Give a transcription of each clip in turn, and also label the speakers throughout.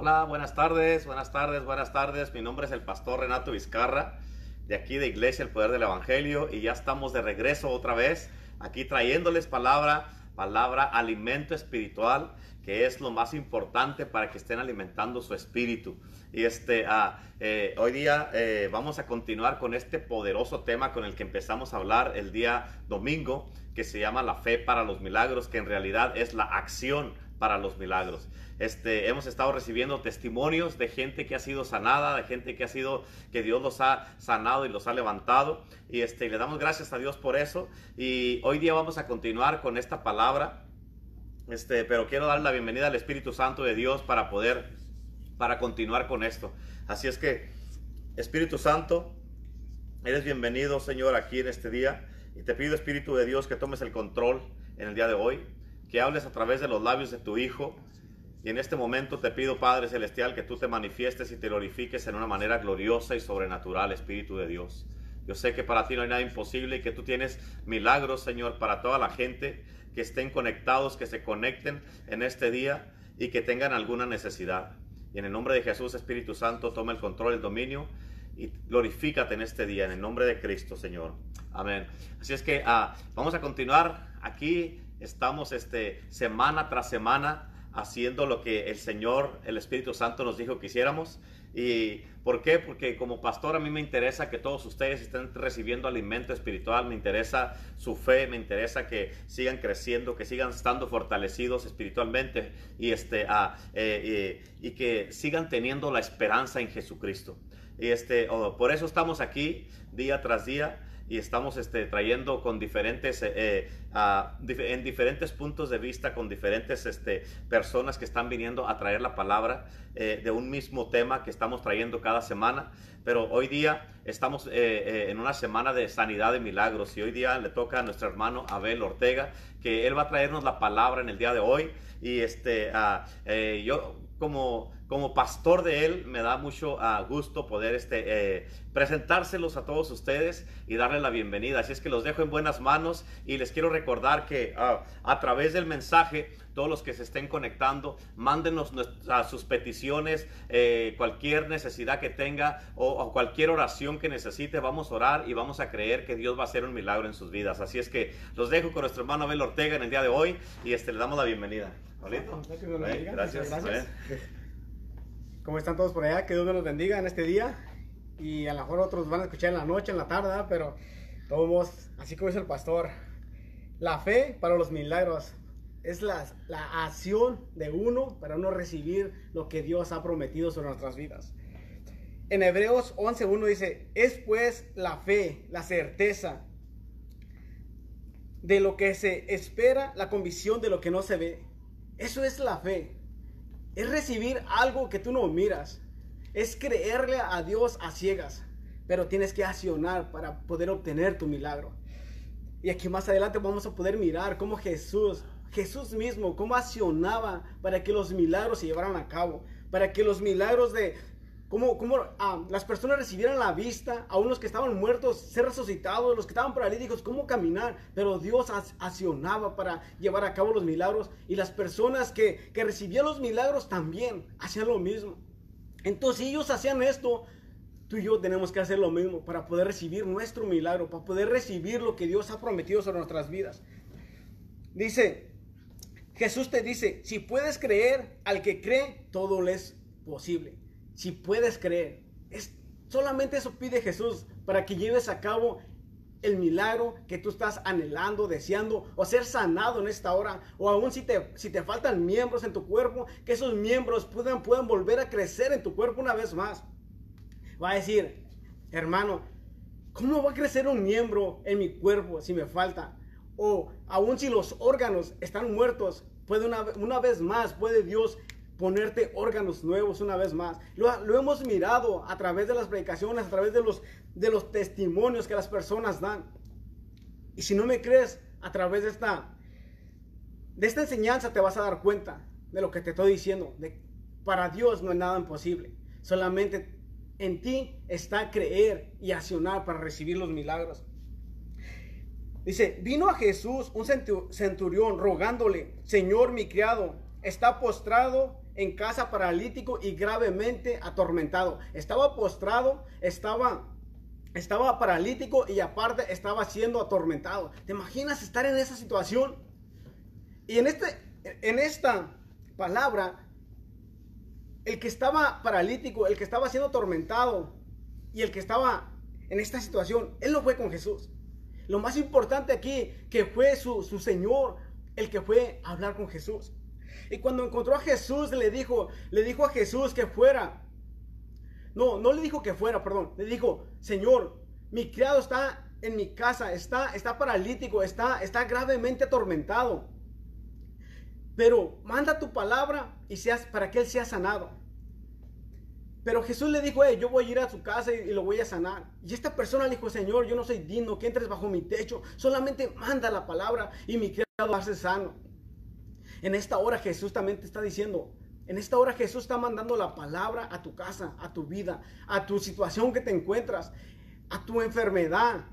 Speaker 1: Hola, buenas tardes, buenas tardes, buenas tardes. Mi nombre es el pastor Renato Vizcarra, de aquí de Iglesia El Poder del Evangelio, y ya estamos de regreso otra vez, aquí trayéndoles palabra, palabra, alimento espiritual, que es lo más importante para que estén alimentando su espíritu. Y este, ah, eh, hoy día eh, vamos a continuar con este poderoso tema con el que empezamos a hablar el día domingo, que se llama la fe para los milagros, que en realidad es la acción para los milagros. Este, hemos estado recibiendo testimonios de gente que ha sido sanada, de gente que ha sido, que Dios los ha sanado y los ha levantado. Y este, le damos gracias a Dios por eso. Y hoy día vamos a continuar con esta palabra. Este, pero quiero dar la bienvenida al Espíritu Santo de Dios para poder, para continuar con esto. Así es que, Espíritu Santo, eres bienvenido, Señor, aquí en este día. Y te pido, Espíritu de Dios, que tomes el control en el día de hoy, que hables a través de los labios de tu Hijo y en este momento te pido, Padre Celestial, que tú te manifiestes y te glorifiques en una manera gloriosa y sobrenatural, Espíritu de Dios. Yo sé que para ti no hay nada imposible y que tú tienes milagros, Señor, para toda la gente que estén conectados, que se conecten en este día y que tengan alguna necesidad. Y en el nombre de Jesús, Espíritu Santo, toma el control, el dominio y glorifícate en este día, en el nombre de Cristo, Señor. Amén. Así es que ah, vamos a continuar aquí. Estamos este, semana tras semana haciendo lo que el Señor, el Espíritu Santo nos dijo que hiciéramos. ¿Y por qué? Porque como pastor a mí me interesa que todos ustedes estén recibiendo alimento espiritual, me interesa su fe, me interesa que sigan creciendo, que sigan estando fortalecidos espiritualmente y, este, ah, y, que sigan teniendo la esperanza en Jesucristo. Y este, oh, por eso estamos aquí día tras día y estamos este, trayendo con diferentes, eh, eh, en diferentes puntos de vista, con diferentes este, personas que están viniendo a traer la palabra eh, de un mismo tema que estamos trayendo cada semana. Pero hoy día estamos en una semana de sanidad de milagros y hoy día le toca a nuestro hermano Abel Ortega que él va a traernos la palabra en el día de hoy. Y este, yo como como pastor de él, me da mucho ah, gusto poder este, eh, presentárselos a todos ustedes y darle la bienvenida. Así es que los dejo en buenas manos y les quiero recordar que ah, a través del mensaje, todos los que se estén conectando, mándenos sus peticiones, eh, cualquier necesidad que tenga o, cualquier oración que necesite, vamos a orar y vamos a creer que Dios va a hacer un milagro en sus vidas. Así es que los dejo con nuestro hermano Abel Ortega en el día de hoy y este, le damos la bienvenida.
Speaker 2: Gracias. Gracias. ¿Cómo están todos por allá? Que Dios los bendiga en este día. Y a lo mejor otros van a escuchar en la noche, en la tarde, pero todos, así como dice el pastor, la fe para los milagros es la, la acción de uno para uno recibir lo que Dios ha prometido sobre nuestras vidas. En Hebreos 11.1 dice, es pues la fe, la certeza de lo que se espera, la convicción de lo que no se ve. Eso es la fe es recibir algo que tú no miras. Es creerle a Dios a ciegas. Pero tienes que accionar para poder obtener tu milagro. Y aquí más adelante vamos a poder mirar cómo Jesús, Jesús mismo, cómo accionaba para que los milagros se llevaran a cabo. Para que los milagros de, cómo, cómo ah, las personas recibieran la vista, a unos que estaban muertos, ser resucitados, los que estaban paralíticos, cómo caminar, pero Dios accionaba para llevar a cabo los milagros y las personas que, que recibían los milagros también hacían lo mismo. Entonces si ellos hacían esto, tú y yo tenemos que hacer lo mismo para poder recibir nuestro milagro, para poder recibir lo que Dios ha prometido sobre nuestras vidas. Dice, Jesús te dice, si puedes creer, al que cree, todo le es posible si puedes creer. Es, solamente eso pide Jesús para que lleves a cabo el milagro que tú estás anhelando, deseando o ser sanado en esta hora. O aún si te, si te faltan miembros en tu cuerpo, que esos miembros puedan, puedan volver a crecer en tu cuerpo una vez más. Va a decir, hermano, ¿cómo va a crecer un miembro en mi cuerpo si me falta? O aún si los órganos están muertos, puede una, una vez más, puede Dios ponerte órganos nuevos una vez más. Lo, hemos mirado a través de las predicaciones, a través de los, de los testimonios que las personas dan. Y si no me crees, a través de esta, de esta enseñanza te vas a dar cuenta de lo que te estoy diciendo. De, para Dios no es nada imposible. Solamente en ti está creer y accionar para recibir los milagros. Dice, vino a Jesús un centurión rogándole, Señor mi criado, está postrado en casa paralítico y gravemente atormentado. Estaba postrado, estaba estaba paralítico y aparte estaba siendo atormentado. ¿Te imaginas estar en esa situación? Y en este en esta palabra el que estaba paralítico, el que estaba siendo atormentado y el que estaba en esta situación, él no fue con Jesús. Lo más importante aquí, que fue su, su Señor el que fue a hablar con Jesús. Y cuando encontró a Jesús, le dijo, le dijo a Jesús que fuera. No, no le dijo que fuera, perdón. Le dijo, Señor, mi criado está en mi casa, está, está paralítico, está, está gravemente atormentado. Pero manda tu palabra y seas para que él sea sanado. Pero Jesús le dijo, yo voy a ir a su casa y, lo voy a sanar. Y esta persona le dijo, Señor, yo no soy digno que entres bajo mi techo. Solamente manda la palabra y mi criado va a sano. En esta hora Jesús también te está diciendo, en esta hora Jesús está mandando la palabra a tu casa, a tu vida, a tu situación que te encuentras, a tu enfermedad.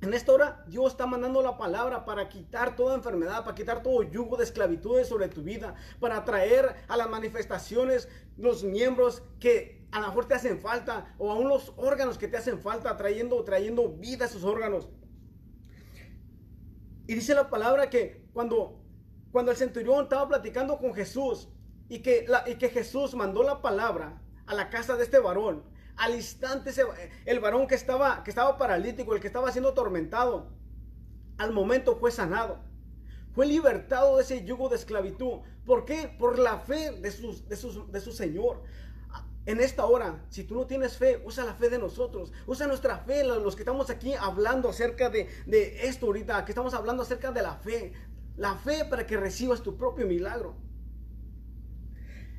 Speaker 2: En esta hora Dios está mandando la palabra para quitar toda enfermedad, para quitar todo yugo de esclavitud sobre tu vida, para traer a las manifestaciones los miembros que a lo mejor te hacen falta o aún los órganos que te hacen falta, trayendo, trayendo vida a esos órganos. Y dice la palabra que cuando, cuando el centurión estaba platicando con Jesús y que, y que Jesús mandó la palabra a la casa de este varón, al instante el varón que estaba, que estaba paralítico, el que estaba siendo atormentado, al momento fue sanado. Fue libertado de ese yugo de esclavitud. ¿Por qué? Por la fe de, sus, de, de su Señor. En esta hora, si tú no tienes fe, usa la fe de nosotros. Usa nuestra fe, los que estamos aquí hablando acerca de, de esto ahorita, que estamos hablando acerca de la fe. La fe para que recibas tu propio milagro.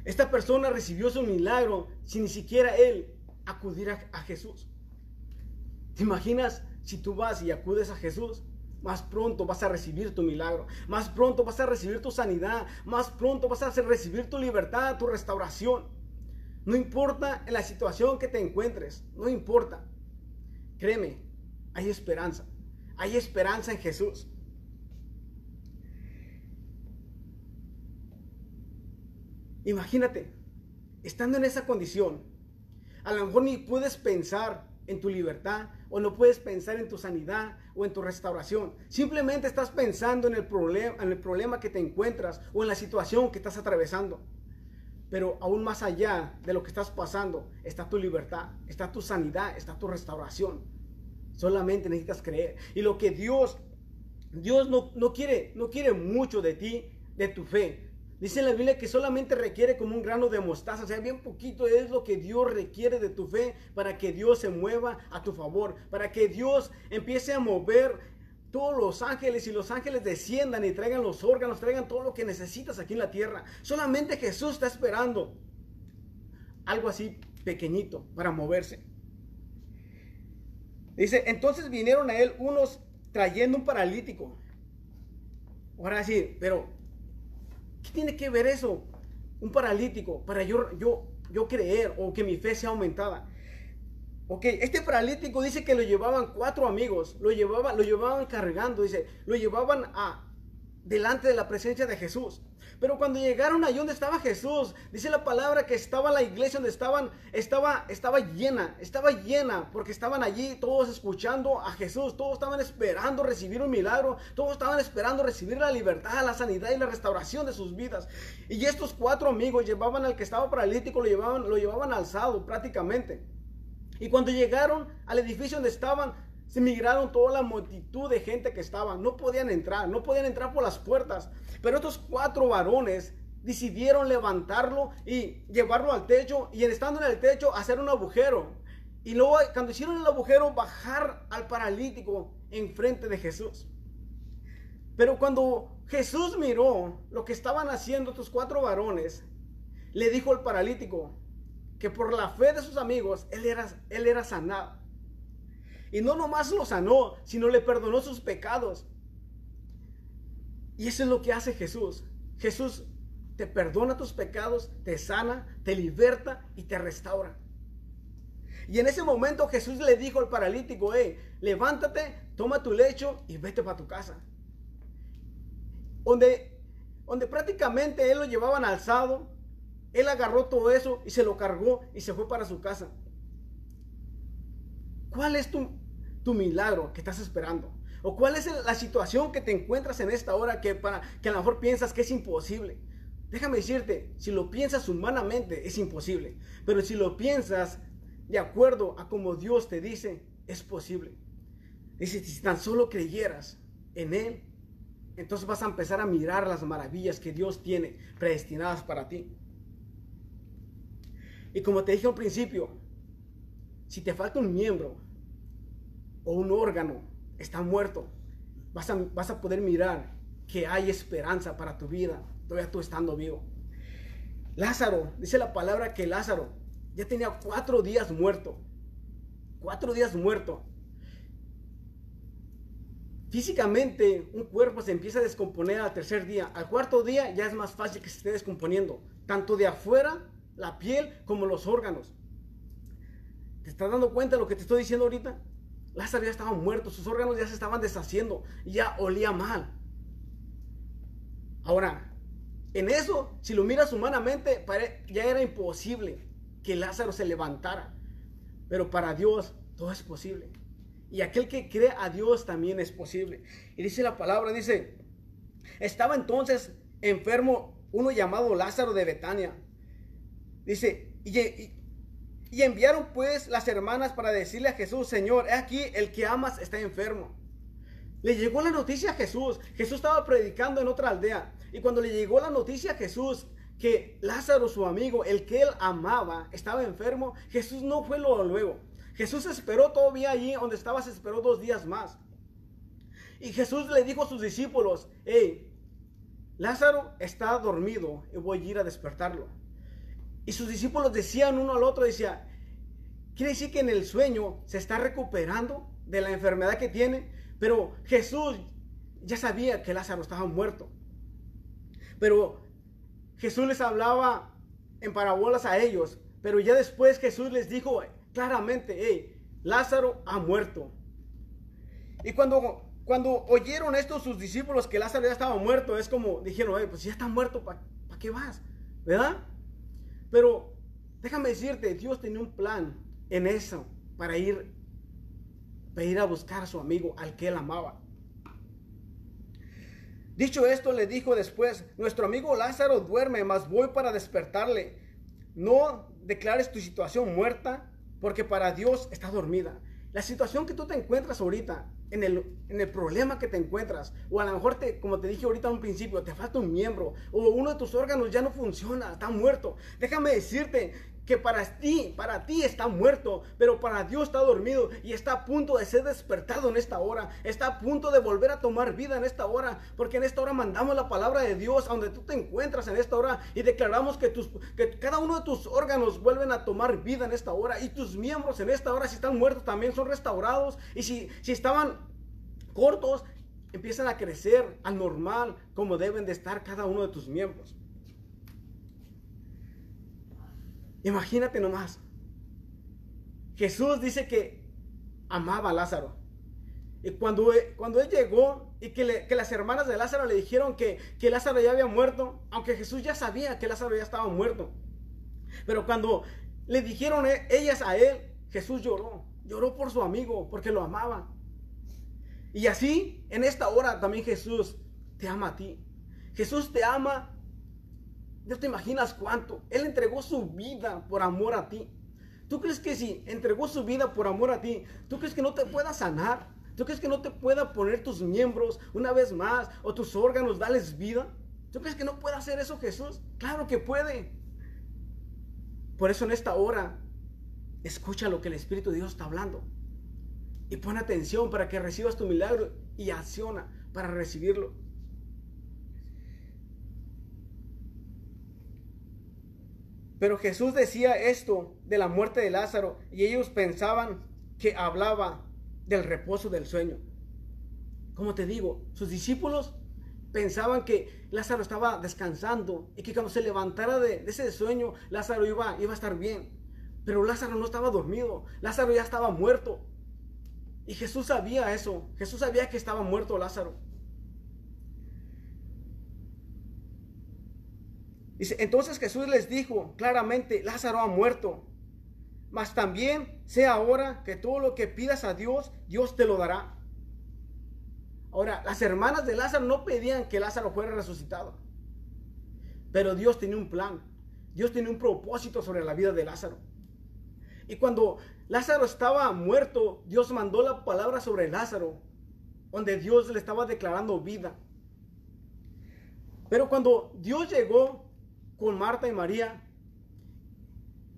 Speaker 2: Esta persona recibió su milagro sin ni siquiera él acudir a, Jesús. ¿Te imaginas si tú vas y acudes a Jesús? Más pronto vas a recibir tu milagro. Más pronto vas a recibir tu sanidad. Más pronto vas a recibir tu libertad, tu restauración. No importa en la situación que te encuentres. No importa. Créeme, hay esperanza. Hay esperanza en Jesús. Imagínate, estando en esa condición, a lo mejor ni puedes pensar en tu libertad o no puedes pensar en tu sanidad o en tu restauración. Simplemente estás pensando en el problema, en el problema que te encuentras o en la situación que estás atravesando. Pero aún más allá de lo que estás pasando está tu libertad, está tu sanidad, está tu restauración. Solamente necesitas creer. Y lo que Dios, Dios no, no quiere, no quiere mucho de ti, de tu fe. Dice la Biblia que solamente requiere como un grano de mostaza, o sea, bien poquito es lo que Dios requiere de tu fe para que Dios se mueva a tu favor, para que Dios empiece a mover todos los ángeles y los ángeles desciendan y traigan los órganos, traigan todo lo que necesitas aquí en la tierra. Solamente Jesús está esperando algo así pequeñito para moverse. Dice, entonces vinieron a él unos trayendo un paralítico. Ahora sí, pero ¿Qué tiene que ver eso? Un paralítico para yo, yo, yo creer o que mi fe sea aumentada. Ok, este paralítico dice que lo llevaban cuatro amigos, lo llevaban, lo llevaban cargando, dice, lo llevaban a delante de la presencia de Jesús. Pero cuando llegaron allí donde estaba Jesús, dice la palabra que estaba la iglesia donde estaban, estaba, estaba llena, estaba llena, porque estaban allí todos escuchando a Jesús, todos estaban esperando recibir un milagro, todos estaban esperando recibir la libertad, la sanidad y la restauración de sus vidas. Y estos cuatro amigos llevaban al que estaba paralítico, lo llevaban, lo llevaban alzado prácticamente. Y cuando llegaron al edificio donde estaban, se migraron toda la multitud de gente que estaba. No podían entrar, no podían entrar por las puertas. Pero estos cuatro varones decidieron levantarlo y llevarlo al techo y estando en el techo hacer un agujero. Y luego cuando hicieron el agujero bajar al paralítico enfrente de Jesús. Pero cuando Jesús miró lo que estaban haciendo estos cuatro varones, le dijo al paralítico que por la fe de sus amigos él era, él era sanado. Y no nomás lo sanó, sino le perdonó sus pecados. Y eso es lo que hace Jesús. Jesús te perdona tus pecados, te sana, te liberta y te restaura. Y en ese momento Jesús le dijo al paralítico, hey, levántate, toma tu lecho y vete para tu casa. Donde, donde prácticamente él lo llevaban alzado, él agarró todo eso y se lo cargó y se fue para su casa. ¿Cuál es tu, tu milagro que estás esperando? ¿O cuál es la situación que te encuentras en esta hora que, para, que a lo mejor piensas que es imposible? Déjame decirte, si lo piensas humanamente es imposible, pero si lo piensas de acuerdo a como Dios te dice, es posible. Dice, si tan solo creyeras en Él, entonces vas a empezar a mirar las maravillas que Dios tiene predestinadas para ti. Y como te dije al principio, si te falta un miembro o un órgano, está muerto, vas a, vas a poder mirar que hay esperanza para tu vida, todavía tú estando vivo. Lázaro, dice la palabra que Lázaro ya tenía cuatro días muerto. Cuatro días muerto. Físicamente, un cuerpo se empieza a descomponer al tercer día. Al cuarto día ya es más fácil que se esté descomponiendo. Tanto de afuera, la piel, como los órganos. ¿Te estás dando cuenta de lo que te estoy diciendo ahorita? Lázaro ya estaba muerto, sus órganos ya se estaban deshaciendo, ya olía mal. Ahora, en eso, si lo miras humanamente, ya era imposible que Lázaro se levantara. Pero para Dios todo es posible. Y aquel que cree a Dios también es posible. Y dice la palabra, dice, estaba entonces enfermo uno llamado Lázaro de Betania. Dice, y, enviaron pues las hermanas para decirle a Jesús, Señor, he aquí el que amas está enfermo. Le llegó la noticia a Jesús. Jesús estaba predicando en otra aldea. Y cuando le llegó la noticia a Jesús que Lázaro, su amigo, el que él amaba, estaba enfermo, Jesús no fue luego. Jesús esperó todavía allí donde estaba, se esperó dos días más. Y Jesús le dijo a sus discípulos, hey, Lázaro está dormido y voy a ir a despertarlo. Y sus discípulos decían uno al otro, decía, quiere decir que en el sueño se está recuperando de la enfermedad que tiene, pero Jesús ya sabía que Lázaro estaba muerto. Pero Jesús les hablaba en parábolas a ellos, pero ya después Jesús les dijo, claramente, hey, Lázaro ha muerto. Y cuando, cuando oyeron esto sus discípulos que Lázaro ya estaba muerto, es como dijeron, hey, pues ya está muerto, ¿para qué vas? ¿Verdad? Pero déjame decirte, Dios tenía un plan en eso para ir, para ir a buscar a su amigo al que él amaba. Dicho esto, le dijo después, nuestro amigo Lázaro duerme, mas voy para despertarle. No declares tu situación muerta, porque para Dios está dormida. La situación que tú te encuentras ahorita, en el, en el problema que te encuentras, o a lo mejor, te, como te dije ahorita en un principio, te falta un miembro, o uno de tus órganos ya no funciona, está muerto. Déjame decirte que para ti, para ti está muerto, pero para Dios está dormido y está a punto de ser despertado en esta hora, está a punto de volver a tomar vida en esta hora, porque en esta hora mandamos la palabra de Dios a donde tú te encuentras en esta hora y declaramos que, tus, que cada uno de tus órganos vuelven a tomar vida en esta hora y tus miembros en esta hora si están muertos también son restaurados y si, si estaban cortos empiezan a crecer al normal como deben de estar cada uno de tus miembros. Imagínate nomás. Jesús dice que amaba a Lázaro. Y cuando, cuando él llegó y que, las hermanas de Lázaro le dijeron que, que Lázaro ya había muerto, aunque Jesús ya sabía que Lázaro ya estaba muerto. Pero cuando le dijeron e, ellas a él, Jesús lloró. Lloró por su amigo, porque lo amaba. Y así, en esta hora también Jesús te ama a ti. Jesús te ama no te imaginas cuánto. Él entregó su vida por amor a ti. ¿Tú crees que si entregó su vida por amor a ti, tú crees que no te pueda sanar? ¿Tú crees que no te pueda poner tus miembros una vez más o tus órganos, darles vida? ¿Tú crees que no puede hacer eso Jesús? Claro que puede. Por eso en esta hora, escucha lo que el Espíritu de Dios está hablando. Y pon atención para que recibas tu milagro y acciona para recibirlo. Pero Jesús decía esto de la muerte de Lázaro y ellos pensaban que hablaba del reposo del sueño. Como te digo, sus discípulos pensaban que Lázaro estaba descansando y que cuando se levantara de, ese sueño, Lázaro iba, iba a estar bien. Pero Lázaro no estaba dormido, Lázaro ya estaba muerto. Y Jesús sabía eso, Jesús sabía que estaba muerto Lázaro. Entonces Jesús les dijo claramente, Lázaro ha muerto, mas también sé ahora que todo lo que pidas a Dios, Dios te lo dará. Ahora, las hermanas de Lázaro no pedían que Lázaro fuera resucitado, pero Dios tenía un plan, Dios tenía un propósito sobre la vida de Lázaro. Y cuando Lázaro estaba muerto, Dios mandó la palabra sobre Lázaro, donde Dios le estaba declarando vida. Pero cuando Dios llegó con Marta y María,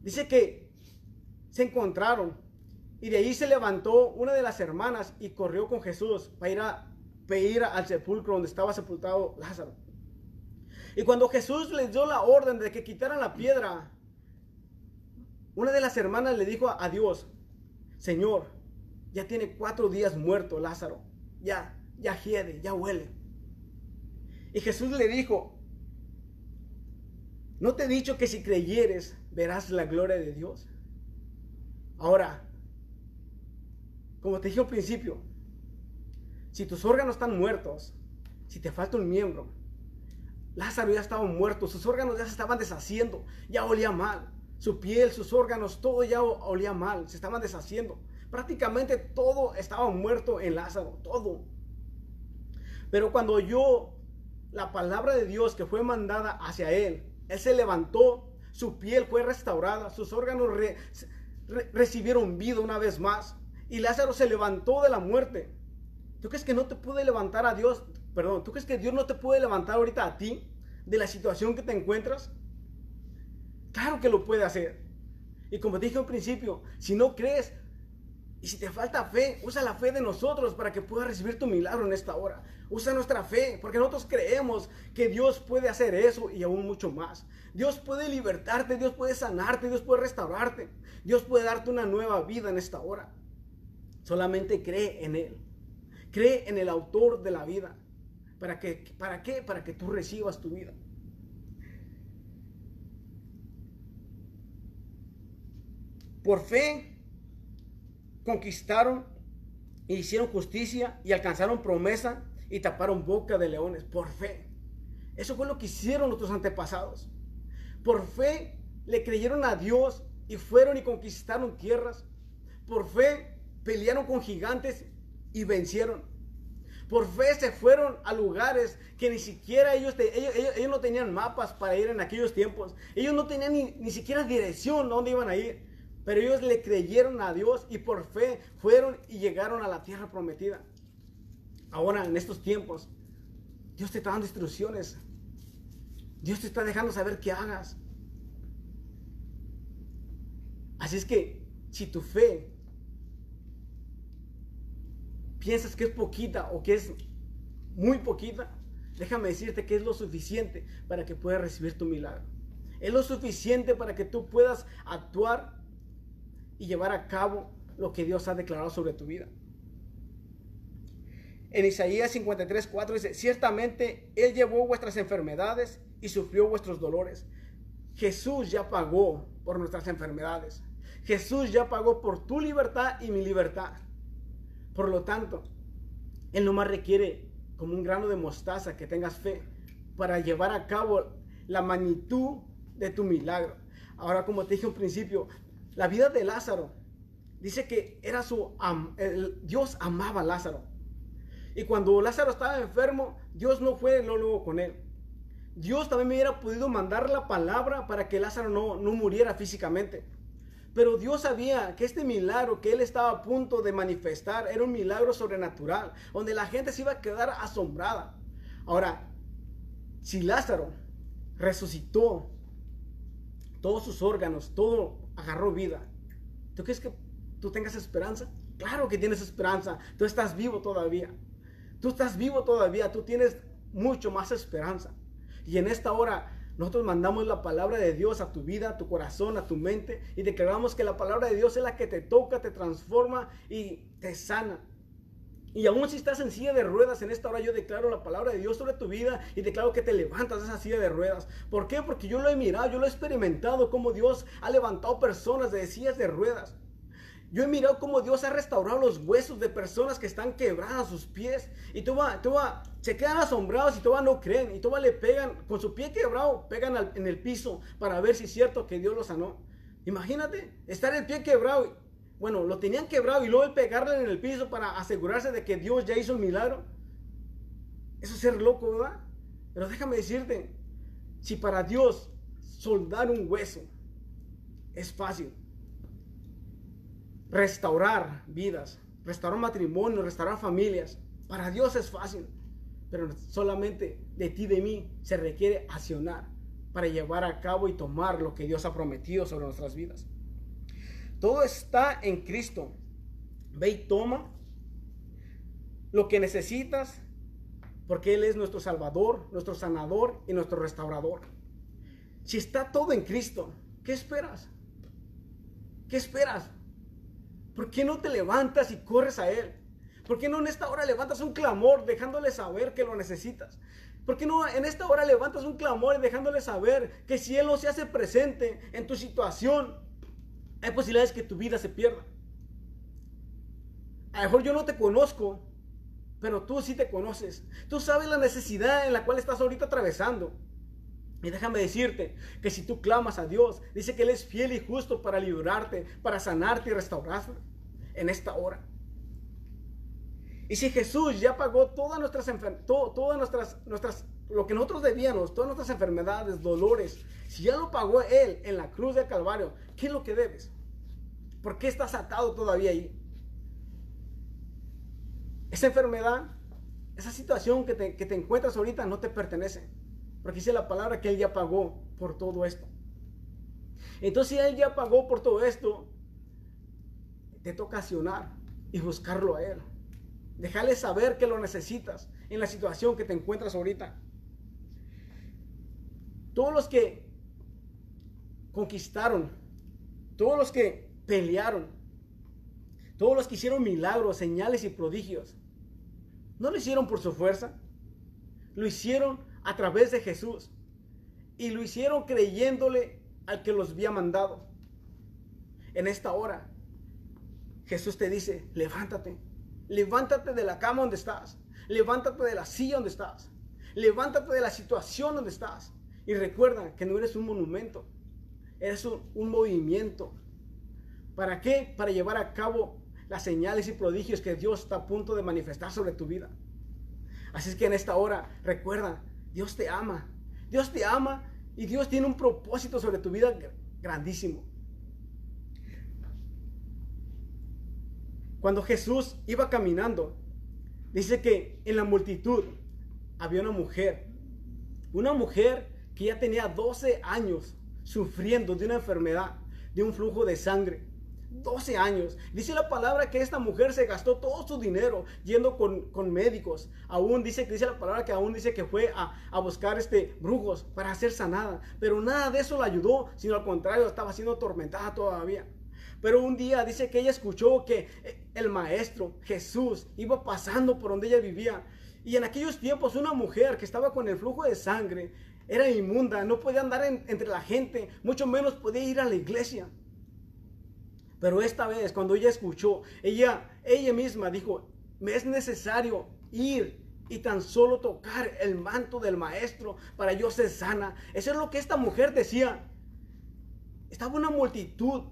Speaker 2: dice que se encontraron y de ahí se levantó una de las hermanas y corrió con Jesús para ir, a, al sepulcro donde estaba sepultado Lázaro. Y cuando Jesús les dio la orden de que quitaran la piedra, una de las hermanas le dijo a Dios, Señor, ya tiene cuatro días muerto Lázaro, ya, ya hiede, ya huele. Y Jesús le dijo, ¿No te he dicho que si creyeres verás la gloria de Dios? Ahora, como te dije al principio, si tus órganos están muertos, si te falta un miembro, Lázaro ya estaba muerto, sus órganos ya se estaban deshaciendo, ya olía mal, su piel, sus órganos, todo ya olía mal, se estaban deshaciendo. Prácticamente todo estaba muerto en Lázaro, todo. Pero cuando oyó la palabra de Dios que fue mandada hacia él, él se levantó, su piel fue restaurada, sus órganos recibieron vida una vez más. Y Lázaro se levantó de la muerte. ¿Tú crees que no te puede levantar a Dios? Perdón, ¿tú crees que Dios no te puede levantar ahorita a ti de la situación que te encuentras? Claro que lo puede hacer. Y como te dije al principio, si no crees, y si te falta fe, usa la fe de nosotros para que puedas recibir tu milagro en esta hora. Usa nuestra fe, porque nosotros creemos que Dios puede hacer eso y aún mucho más. Dios puede libertarte, Dios puede sanarte, Dios puede restaurarte. Dios puede darte una nueva vida en esta hora. Solamente cree en Él. Cree en el autor de la vida. ¿Para, que, ¿Para qué? Para que tú recibas tu vida. Por fe conquistaron e hicieron justicia y alcanzaron promesa y taparon boca de leones por fe. Eso fue lo que hicieron nuestros antepasados. Por fe le creyeron a Dios y fueron y conquistaron tierras. Por fe pelearon con gigantes y vencieron. Por fe se fueron a lugares que ni siquiera ellos, ellos, no tenían mapas para ir en aquellos tiempos. Ellos no tenían ni, ni siquiera dirección a dónde iban a ir. Pero ellos le creyeron a Dios y por fe fueron y llegaron a la tierra prometida. Ahora, en estos tiempos, Dios te está dando instrucciones. Dios te está dejando saber qué hagas. Así es que, si tu fe piensas que es poquita o que es muy poquita, déjame decirte que es lo suficiente para que puedas recibir tu milagro. Es lo suficiente para que tú puedas actuar y llevar a cabo lo que Dios ha declarado sobre tu vida. En Isaías 53, 4 dice, ciertamente Él llevó vuestras enfermedades y sufrió vuestros dolores. Jesús ya pagó por nuestras enfermedades. Jesús ya pagó por tu libertad y mi libertad. Por lo tanto, Él no más requiere como un grano de mostaza que tengas fe para llevar a cabo la magnitud de tu milagro. Ahora, como te dije al principio, la vida de Lázaro dice que era su Dios amaba a Lázaro. Y cuando Lázaro estaba enfermo, Dios no fue luego con él. Dios también me hubiera podido mandar la palabra para que Lázaro no, no muriera físicamente. Pero Dios sabía que este milagro que él estaba a punto de manifestar era un milagro sobrenatural, donde la gente se iba a quedar asombrada. Ahora, si Lázaro resucitó todos sus órganos, todo agarró vida. ¿Tú crees que tú tengas esperanza? Claro que tienes esperanza. Tú estás vivo todavía. Tú estás vivo todavía. Tú tienes mucho más esperanza. Y en esta hora nosotros mandamos la palabra de Dios a tu vida, a tu corazón, a tu mente y declaramos que la palabra de Dios es la que te toca, te transforma y te sana. Y aún si estás en silla de ruedas, en esta hora yo declaro la palabra de Dios sobre tu vida y declaro que te levantas de esa silla de ruedas. ¿Por qué? Porque yo lo he mirado, yo lo he experimentado como Dios ha levantado personas de sillas de ruedas. Yo he mirado cómo Dios ha restaurado los huesos de personas que están quebradas sus pies. Y tú va, tú va, se quedan asombrados y tú no creen. Y tú le pegan, con su pie quebrado, pegan en el piso para ver si es cierto que Dios lo sanó. Imagínate, estar el pie quebrado. Bueno, lo tenían quebrado y luego el pegarle en el piso para asegurarse de que Dios ya hizo el milagro. Eso es ser loco, ¿verdad? Pero déjame decirte, si para Dios soldar un hueso es fácil, restaurar vidas, restaurar matrimonio, restaurar familias. Para Dios es fácil, pero solamente de ti, de mí, se requiere accionar para llevar a cabo y tomar lo que Dios ha prometido sobre nuestras vidas. Todo está en Cristo. Ve y toma lo que necesitas, porque Él es nuestro Salvador, nuestro sanador y nuestro restaurador. Si está todo en Cristo, ¿qué esperas? ¿Qué esperas? ¿Por qué no te levantas y corres a Él? ¿Por qué no en esta hora levantas un clamor dejándole saber que lo necesitas? ¿Por qué no en esta hora levantas un clamor dejándole saber que si Él no se hace presente en tu situación, hay posibilidades que tu vida se pierda? A lo mejor yo no te conozco, pero tú sí te conoces. Tú sabes la necesidad en la cual estás ahorita atravesando. Y déjame decirte que si tú clamas a Dios, dice que Él es fiel y justo para librarte, para sanarte y restaurarte en esta hora. Y si Jesús ya pagó todas nuestras todas nuestras, nuestras, lo que nosotros debíamos, todas nuestras enfermedades, dolores, si ya lo pagó Él en la cruz del Calvario, ¿qué es lo que debes? ¿Por qué estás atado todavía ahí? Esa enfermedad, esa situación que te, que te encuentras ahorita no te pertenece. Porque dice la palabra que Él ya pagó por todo esto. Entonces, si Él ya pagó por todo esto, te toca accionar y buscarlo a Él. Dejarle saber que lo necesitas en la situación que te encuentras ahorita. Todos los que conquistaron, todos los que pelearon, todos los que hicieron milagros, señales y prodigios, no lo hicieron por su fuerza, lo hicieron a través de Jesús. Y lo hicieron creyéndole al que los había mandado. En esta hora, Jesús te dice, levántate. Levántate de la cama donde estás. Levántate de la silla donde estás. Levántate de la situación donde estás. Y recuerda que no eres un monumento. Eres un, movimiento. ¿Para qué? Para llevar a cabo las señales y prodigios que Dios está a punto de manifestar sobre tu vida. Así es que en esta hora, recuerda, Dios te ama. Dios te ama y Dios tiene un propósito sobre tu vida grandísimo. Cuando Jesús iba caminando, dice que en la multitud había una mujer. Una mujer que ya tenía 12 años sufriendo de una enfermedad, de un flujo de sangre. 12 años. Dice la palabra que esta mujer se gastó todo su dinero yendo con, médicos. Aún dice dice la palabra que aún dice que fue a, buscar este brujos para ser sanada. Pero nada de eso la ayudó, sino al contrario, estaba siendo atormentada todavía. Pero un día dice que ella escuchó que eh, el maestro Jesús iba pasando por donde ella vivía. Y en aquellos tiempos una mujer que estaba con el flujo de sangre era inmunda, no podía andar entre la gente, mucho menos podía ir a la iglesia. Pero esta vez, cuando ella escuchó, ella, ella misma dijo, me es necesario ir y tan solo tocar el manto del maestro para yo ser sana. Eso es lo que esta mujer decía. Estaba una multitud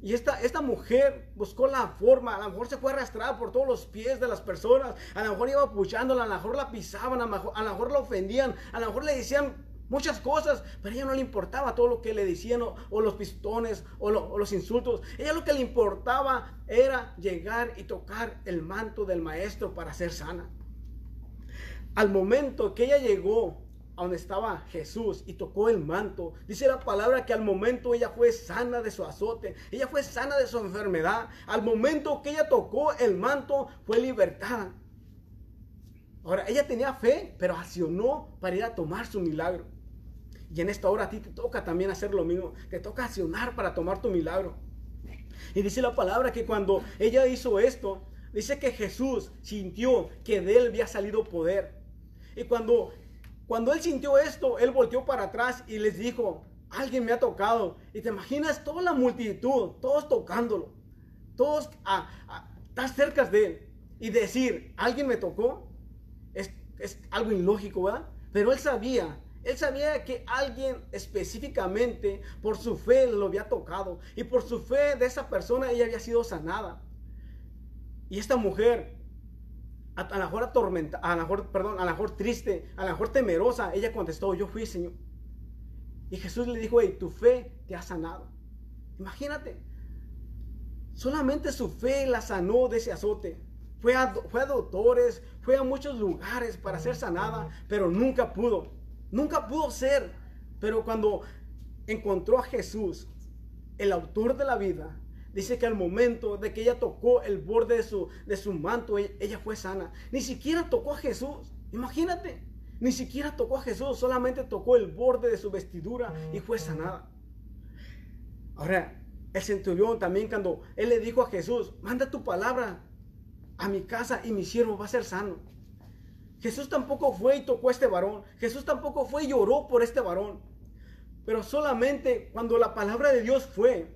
Speaker 2: y esta, esta mujer buscó la forma, a lo mejor se fue arrastrada por todos los pies de las personas, a lo mejor iba puchándola, a lo mejor la pisaban, a lo mejor, a lo mejor la ofendían, a lo mejor le decían muchas cosas, pero a ella no le importaba todo lo que le decían o, los pistones o, los insultos. Ella lo que le importaba era llegar y tocar el manto del maestro para ser sana. Al momento que ella llegó a donde estaba Jesús y tocó el manto, dice la palabra que al momento ella fue sana de su azote, ella fue sana de su enfermedad. Al momento que ella tocó el manto, fue libertada. Ahora, ella tenía fe, pero accionó para ir a tomar su milagro. Y en esta hora a ti te toca también hacer lo mismo. Te toca accionar para tomar tu milagro. Y dice la palabra que cuando ella hizo esto, dice que Jesús sintió que de él había salido poder. Y cuando, cuando él sintió esto, él volteó para atrás y les dijo, alguien me ha tocado. Y te imaginas toda la multitud, todos tocándolo. todos a, a estar cerca de él y decir, alguien me tocó, es, es algo ilógico, ¿verdad? Pero él sabía él sabía que alguien específicamente por su fe lo había tocado y por su fe de esa persona ella había sido sanada. Y esta mujer, a, lo mejor atormentada, a lo mejor, perdón, a lo mejor triste, a lo mejor temerosa, ella contestó, yo fui Señor. Y Jesús le dijo, hey, tu fe te ha sanado. Imagínate, solamente su fe la sanó de ese azote. Fue a, fue a doctores, fue a muchos lugares para ser sanada, pero nunca pudo. Nunca pudo ser. Pero cuando encontró a Jesús, el autor de la vida, dice que al momento de que ella tocó el borde de su, de su manto, ella, fue sana. Ni siquiera tocó a Jesús. Imagínate. Ni siquiera tocó a Jesús, solamente tocó el borde de su vestidura y fue sanada. Ahora, el centurión también cuando él le dijo a Jesús, manda tu palabra a mi casa y mi siervo va a ser sano. Jesús tampoco fue y tocó a este varón. Jesús tampoco fue y lloró por este varón. Pero solamente cuando la palabra de Dios fue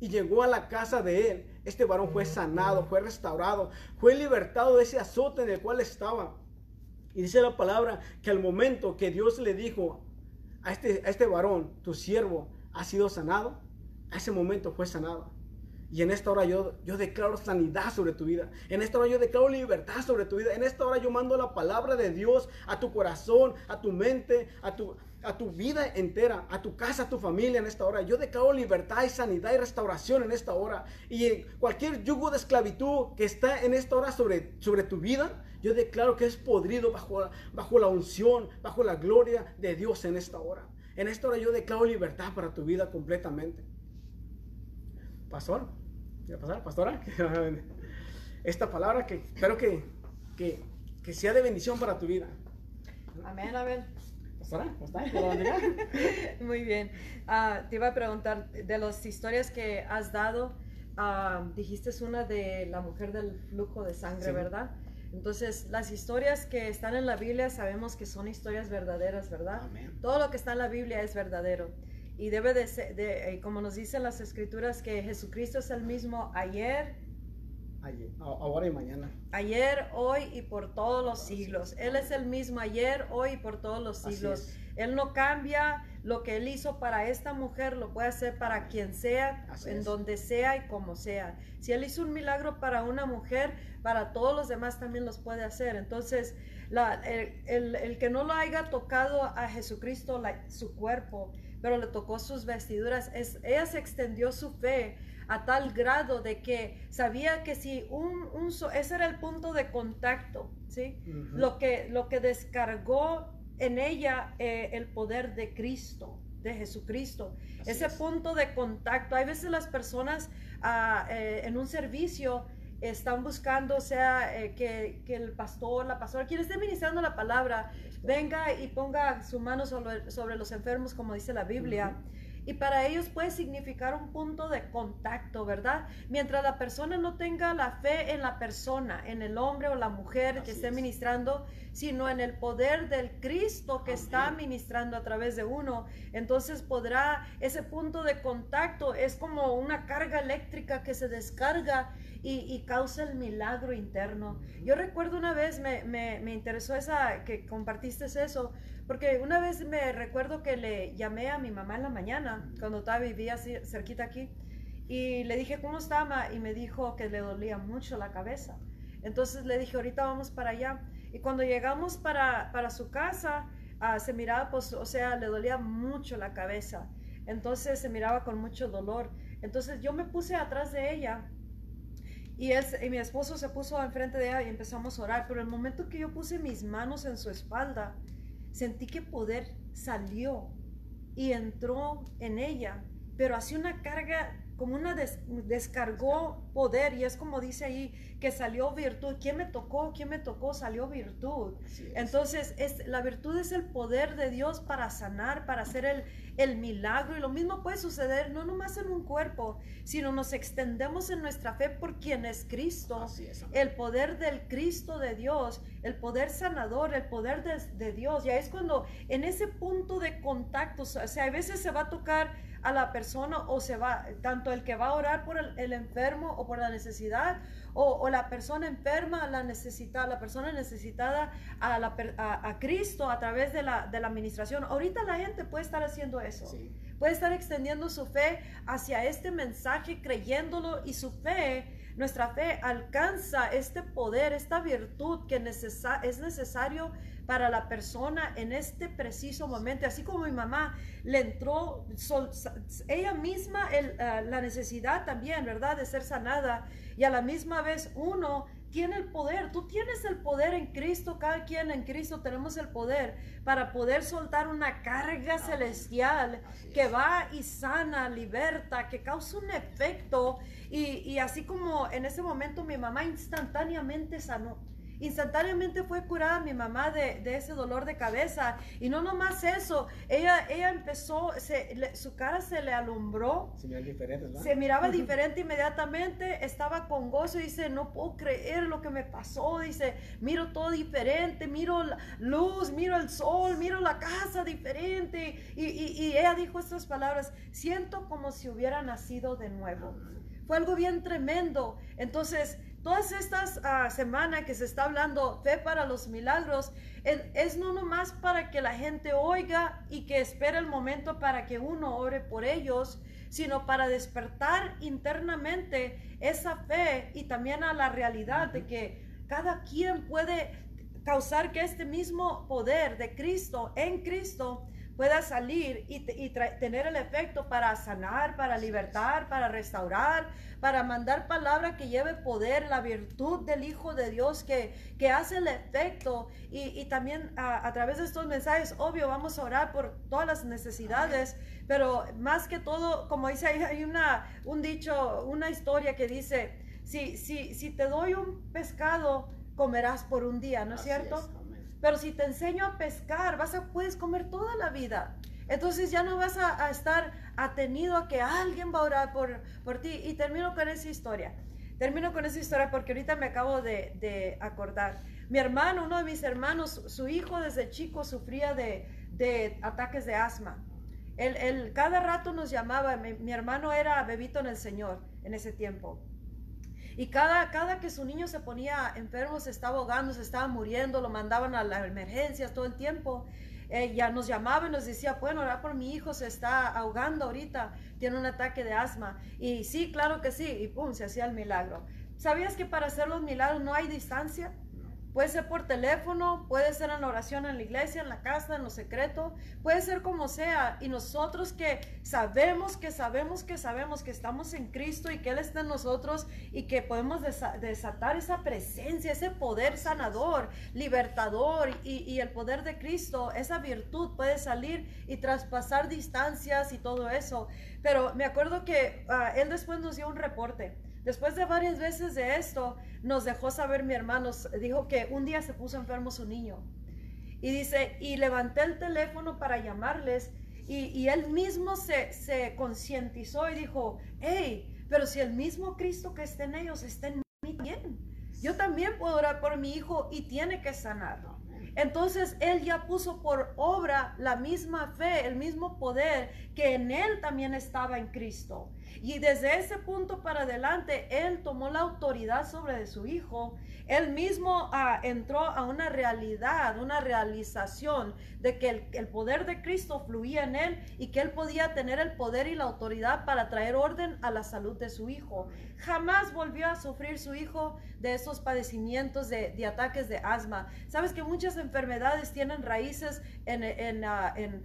Speaker 2: y llegó a la casa de él, este varón fue sanado, fue restaurado, fue libertado de ese azote en el cual estaba. Y dice la palabra que al momento que Dios le dijo a este, a este varón, tu siervo ha sido sanado, a ese momento fue sanado. Y en esta hora yo, yo declaro sanidad sobre tu vida. En esta hora yo declaro libertad sobre tu vida. En esta hora yo mando la palabra de Dios a tu corazón, a tu mente, a tu, a tu vida entera, a tu casa, a tu familia en esta hora. Yo declaro libertad y sanidad y restauración en esta hora. Y cualquier yugo de esclavitud que está en esta hora sobre, sobre tu vida, yo declaro que es podrido bajo, bajo la unción, bajo la gloria de Dios en esta hora. En esta hora yo declaro libertad para tu vida completamente. Pastor pasar, pastora? Esta palabra que espero que, que, sea de bendición para tu vida.
Speaker 3: Amén, amén.
Speaker 2: Pastora, ¿cómo está?
Speaker 3: Muy bien. Ah, te iba a preguntar de las historias que has dado. Uh, dijiste una de la mujer del flujo de sangre, ¿verdad? Entonces, las historias que están en la Biblia sabemos que son historias verdaderas, ¿verdad? Amén. Todo lo que está en la Biblia es verdadero. Y debe de ser, de, eh, como nos dicen las escrituras, que Jesucristo es el mismo ayer,
Speaker 2: ayer, ahora y mañana.
Speaker 3: Ayer, hoy y por todos los siglos. Él es el mismo ayer, hoy y por todos los siglos. Él no cambia lo que él hizo para esta mujer, lo puede hacer para quien sea, en donde sea y como sea. Si él hizo un milagro para una mujer, para todos los demás también los puede hacer. Entonces, la, el, el, que no lo haya tocado a Jesucristo, su cuerpo, pero le tocó sus vestiduras. Es, ella se extendió su fe a tal grado de que sabía que si un, un ese era el punto de contacto, ¿sí? lo, que, lo que descargó en ella eh, el poder de Cristo, de Jesucristo. ese punto de contacto. Hay veces las personas eh, en un servicio están buscando, o sea, eh, que, que, el pastor, la pastora, quien esté ministrando la palabra, venga y ponga su mano sobre, sobre los enfermos, como dice la Biblia. Y para ellos puede significar un punto de contacto, ¿verdad? Mientras la persona no tenga la fe en la persona, en el hombre o la mujer que esté ministrando, sino en el poder del Cristo que está ministrando a través de uno, entonces podrá, ese punto de contacto es como una carga eléctrica que se descarga y, causa el milagro interno. Yo recuerdo una vez, me, me, me, interesó esa, que compartiste eso, porque una vez me recuerdo que le llamé a mi mamá en la mañana, cuando todavía vivía cerquita aquí, y le dije, ¿cómo estaba? Y me dijo que le dolía mucho la cabeza. Entonces le dije, ahorita vamos para allá. Y cuando llegamos para, para su casa, uh, se miraba, pues, o sea, le dolía mucho la cabeza. Entonces se miraba con mucho dolor. Entonces yo me puse atrás de ella y, él, y mi esposo se puso enfrente de ella y empezamos a orar. Pero el momento que yo puse mis manos en su espalda, sentí que poder salió y entró en ella. Pero hacía una carga, como una descargó poder. Y es como dice ahí, que salió virtud. ¿Quién me tocó? ¿Quién me tocó? Salió virtud. Entonces, es, la virtud es el poder de Dios para sanar, para hacer el, el milagro. Y lo mismo puede suceder no nomás en un cuerpo, sino nos extendemos en nuestra fe por quien es Cristo. el poder del Cristo de Dios, el poder sanador, el poder de, de Dios. Ya es cuando en ese punto de contacto, o sea, a veces se va a tocar a la persona o se va, tanto el que va a orar por el, enfermo o por la necesidad, o, la persona enferma, la necesitada, la persona necesitada a, la, a, Cristo a través de la, de la administración. Ahorita la gente puede estar haciendo eso. Puede estar extendiendo su fe hacia este mensaje, creyéndolo y su fe nuestra fe alcanza este poder, esta virtud que es necesario para la persona en este preciso momento. Así como mi mamá le entró, ella misma ah, la necesidad también, ¿verdad?, de ser sanada. Y a la misma vez uno tiene el poder, tú tienes el poder en Cristo, cada quien en Cristo tenemos el poder para poder soltar una carga celestial que va y sana, liberta, que causa un efecto. Y, y así como en ese momento mi mamá instantáneamente sanó Instantáneamente fue curada mi mamá de, ese dolor de cabeza. Y no nomás eso, ella, ella empezó, su cara se le alumbró. Se miraba diferente, Se miraba diferente inmediatamente, estaba con gozo. Dice, no puedo creer lo que me pasó. Dice, miro todo diferente, miro la luz, miro el sol, miro la casa diferente. Y, y ella dijo estas palabras, siento como si hubiera nacido de nuevo. Fue algo bien tremendo. Entonces, todas estas ah, semanas que se está hablando fe para los milagros, es, no nomás para que la gente oiga y que espere el momento para que uno ore por ellos, sino para despertar internamente esa fe y también a la realidad de que cada quien puede causar que este mismo poder de Cristo en Cristo pueda salir y, tener el efecto para sanar, para libertar, para restaurar, para mandar palabra que lleve poder, la virtud del Hijo de Dios que, que hace el efecto. Y, también a, través de estos mensajes, obvio, vamos a orar por todas las necesidades, pero más que todo, como dice, hay, hay una, un dicho, una historia que dice, si, si, si te doy un pescado, comerás por un día, ¿no es cierto? Pero si te enseño a pescar, vas a, puedes comer toda la vida. Entonces ya no vas a, estar atenido a que alguien va a orar por, por ti. Y termino con esa historia. Termino con esa historia porque ahorita me acabo de, acordar. Mi hermano, uno de mis hermanos, su hijo desde chico sufría de, ataques de asma. Él, cada rato nos llamaba, mi, mi hermano era bebito en el Señor en ese tiempo. Y cada, cada que su niño se ponía enfermo, se estaba ahogando, se estaba muriendo, lo mandaban a las emergencias todo el tiempo. ya nos llamaba y nos decía, bueno, orar por mi hijo, se está ahogando ahorita, tiene un ataque de asma. Y sí, claro que sí, y pum, se hacía el milagro. ¿Sabías que para hacer los milagros no hay distancia? Puede ser por teléfono, puede ser en oración en la iglesia, en la casa, en lo secreto, puede ser como sea. Y nosotros que sabemos, que sabemos, que sabemos que estamos en Cristo y que Él está en nosotros y que podemos desatar esa presencia, ese poder sanador, libertador y, el poder de Cristo, esa virtud puede salir y traspasar distancias y todo eso. Pero me acuerdo que ah, Él después nos dio un reporte Después de varias veces de esto, nos dejó saber mi hermano, dijo que un día se puso enfermo su niño. Y dice, y levanté el teléfono para llamarles y, él mismo se, se concientizó y dijo, hey, pero si el mismo Cristo que está en ellos está en mí bien, yo también puedo orar por mi hijo y tiene que sanar. Entonces él ya puso por obra la misma fe, el mismo poder que en él también estaba en Cristo. Y desde ese punto para adelante, él tomó la autoridad sobre su hijo. Él mismo ah, entró a una realidad, una realización de que el, poder de Cristo fluía en él y que él podía tener el poder y la autoridad para traer orden a la salud de su hijo. Jamás volvió a sufrir su hijo de esos padecimientos de, ataques de asma. Sabes que muchas enfermedades tienen raíces en, ah, en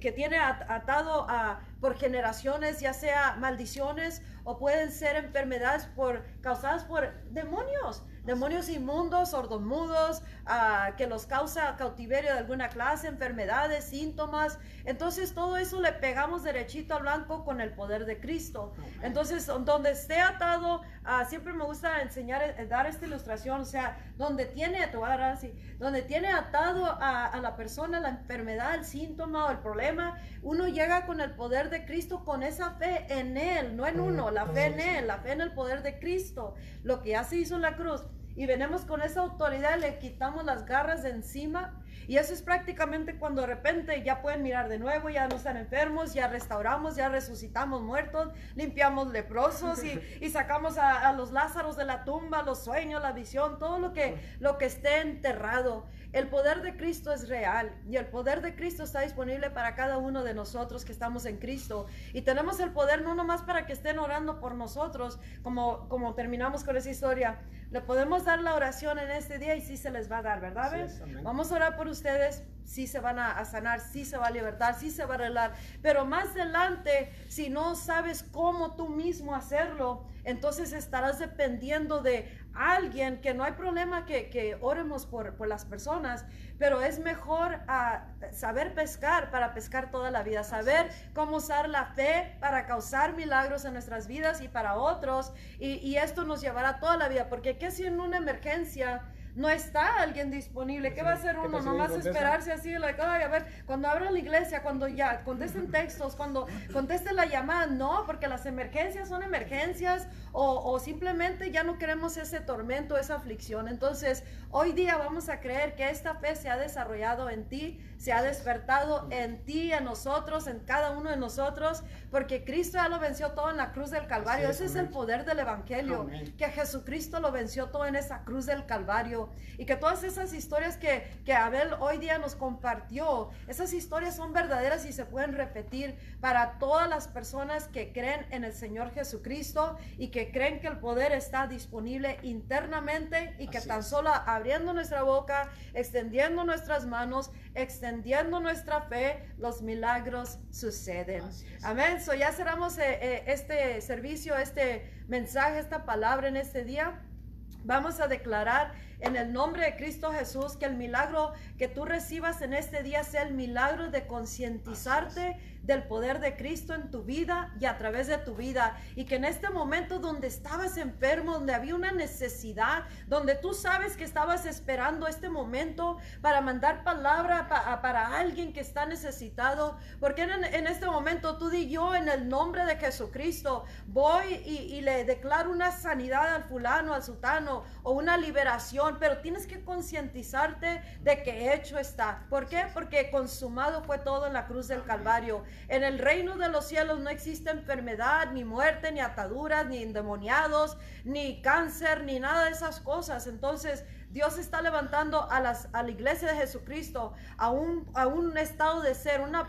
Speaker 3: que tiene atado a, por generaciones, ya sea maldiciones o pueden ser enfermedades por, causadas por demonios demonios inmundos, sordomudos, uh, que los causa cautiverio de alguna clase, enfermedades, síntomas. Entonces todo eso le pegamos derechito al blanco con el poder de Cristo. Entonces donde esté atado, uh, siempre me gusta enseñar, eh, dar esta ilustración, o sea, donde tiene, te voy a dar así, donde tiene atado a, a la persona la enfermedad, el síntoma o el problema, uno llega con el poder de Cristo, con esa fe en Él, no en uno, la fe en Él, la fe en el poder de Cristo, lo que ya se hizo en la cruz y venimos con esa autoridad, le quitamos las garras de encima Y eso es prácticamente cuando de repente ya pueden mirar de nuevo, ya no están enfermos, ya restauramos, ya resucitamos muertos, limpiamos leprosos y, y sacamos a, a, los Lázaros de la tumba, los sueños, la visión, todo lo que, lo que esté enterrado. El poder de Cristo es real y el poder de Cristo está disponible para cada uno de nosotros que estamos en Cristo. Y tenemos el poder no nomás para que estén orando por nosotros, como, como terminamos con esa historia. Le podemos dar la oración en este día y sí se les va a dar, ¿verdad? Vamos a orar por ustedes sí se van a, sanar, sí se va a libertar, sí se va a arreglar. Pero más adelante, si no sabes cómo tú mismo hacerlo, entonces estarás dependiendo de alguien que no hay problema que, que oremos por, por, las personas, pero es mejor ah, saber pescar para pescar toda la vida, saber cómo usar la fe para causar milagros en nuestras vidas y para otros, y, y esto nos llevará toda la vida, porque ¿qué si en una emergencia? No está alguien disponible. ¿Qué va a hacer uno? Nomás esperarse así, like, ay, a ver, cuando abran la iglesia, cuando ya contesten textos, cuando contesten la llamada, no, porque las emergencias son emergencias o, simplemente ya no queremos ese tormento, esa aflicción. Entonces, hoy día vamos a creer que esta fe se ha desarrollado en ti, se ha despertado en ti, en nosotros, en cada uno de nosotros, porque Cristo ya lo venció todo en la cruz del Calvario. Ese es el poder del Evangelio, que Jesucristo lo venció todo en esa cruz del Calvario y que todas esas historias que, que Abel hoy día nos compartió, esas historias son verdaderas y se pueden repetir para todas las personas que creen en el Señor Jesucristo y que creen que el poder está disponible internamente y que tan solo abriendo nuestra boca, extendiendo nuestras manos, extendiendo nuestra fe, los milagros suceden. Amén. So ya cerramos eh, eh, este servicio, este mensaje, esta palabra en este día. Vamos a declarar en el nombre de Cristo Jesús, que el milagro que tú recibas en este día sea el milagro de concientizarte del poder de Cristo en tu vida y a través de tu vida. Y que en este momento donde estabas enfermo, donde había una necesidad, donde tú sabes que estabas esperando este momento para mandar palabra para alguien que está necesitado, porque en, este momento tú di yo en el nombre de Jesucristo voy y, y le declaro una sanidad al fulano, al sultano o una liberación, pero tienes que concientizarte de que hecho está. ¿Por qué? Porque consumado fue todo en la cruz del Calvario. En el reino de los cielos no existe enfermedad, ni muerte, ni ataduras, ni endemoniados, ni cáncer, ni nada de esas cosas. Entonces, Dios está levantando a, las, a la iglesia de Jesucristo a un, a un estado de ser, una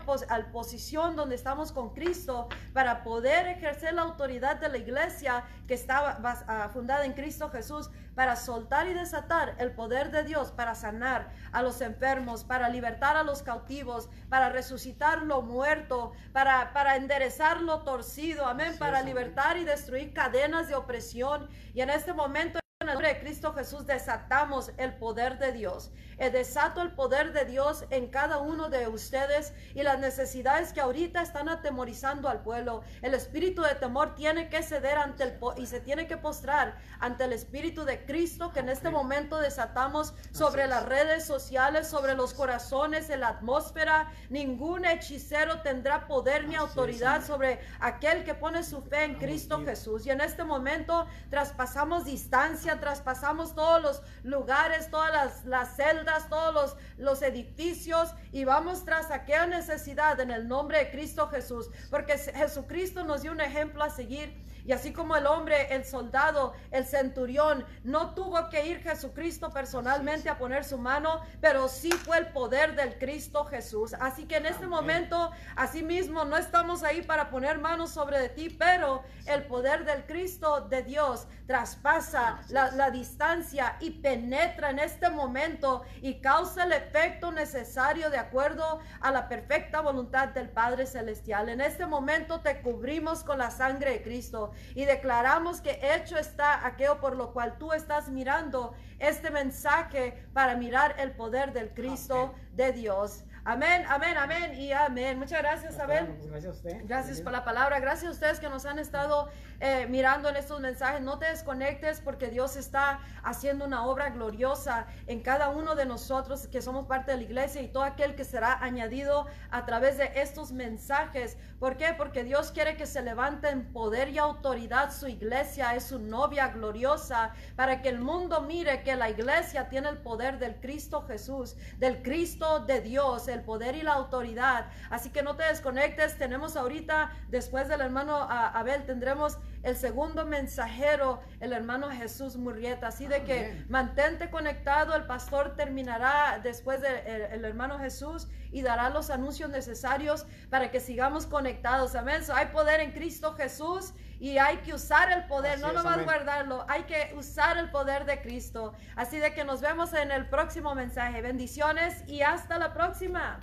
Speaker 3: posición donde estamos con Cristo para poder ejercer la autoridad de la iglesia que está ah, fundada en Cristo Jesús, para soltar y desatar el poder de Dios, para sanar a los enfermos, para libertar a los cautivos, para resucitar lo muerto, para, para enderezar lo torcido, amén, para libertar y destruir cadenas de opresión. Y en este momento... En el nombre de Cristo Jesús desatamos el poder de Dios. Eh, desato el poder de Dios en cada uno de ustedes y las necesidades que ahorita están atemorizando al pueblo. El espíritu de temor tiene que ceder ante el y se tiene que postrar ante el espíritu de Cristo que en este momento desatamos sobre las redes sociales, sobre los corazones, en la atmósfera. Ningún hechicero tendrá poder ni autoridad sobre aquel que pone su fe en Cristo Jesús. Y en este momento traspasamos distancia traspasamos todos los lugares, todas las, celdas, todos los, los edificios y vamos tras aquella necesidad en el nombre de Cristo Jesús, porque Jesucristo nos dio un ejemplo a seguir y así como el hombre, el soldado, el centurión, no tuvo que ir Jesucristo personalmente a poner su mano, pero sí fue el poder del Cristo Jesús. Así que en este momento, así mismo, no estamos ahí para poner manos sobre de ti, pero el poder del Cristo de Dios traspasa la, la distancia y penetra en este momento y causa el efecto necesario de acuerdo a la perfecta voluntad del Padre Celestial. En este momento te cubrimos con la sangre de Cristo y declaramos que hecho está aquello por lo cual tú estás mirando este mensaje para mirar el poder del Cristo de Dios. Amén, amén, amén y amén. Muchas gracias, Abel.
Speaker 2: Gracias a usted.
Speaker 3: Gracias por la palabra. Gracias a ustedes que nos han estado eh, mirando en estos mensajes. No te desconectes porque Dios está haciendo una obra gloriosa en cada uno de nosotros que somos parte de la iglesia y todo aquel que será añadido a través de estos mensajes. ¿Por qué? Porque Dios quiere que se levante en poder y autoridad su iglesia. Es su novia gloriosa para que el mundo mire que la iglesia tiene el poder del Cristo Jesús, del Cristo de Dios, el poder y la autoridad. Así que no te desconectes. Tenemos ahorita, después del hermano Abel, tendremos el segundo mensajero, el hermano Jesús Murrieta. Así de que mantente conectado. El pastor terminará después del hermano Jesús y dará los anuncios necesarios para que sigamos conectados. Amén. hay poder en Cristo Jesús y hay que usar el poder, no nomás guardarlo, hay que usar el poder de Cristo. Así de que nos vemos en el próximo mensaje. Bendiciones y hasta la próxima.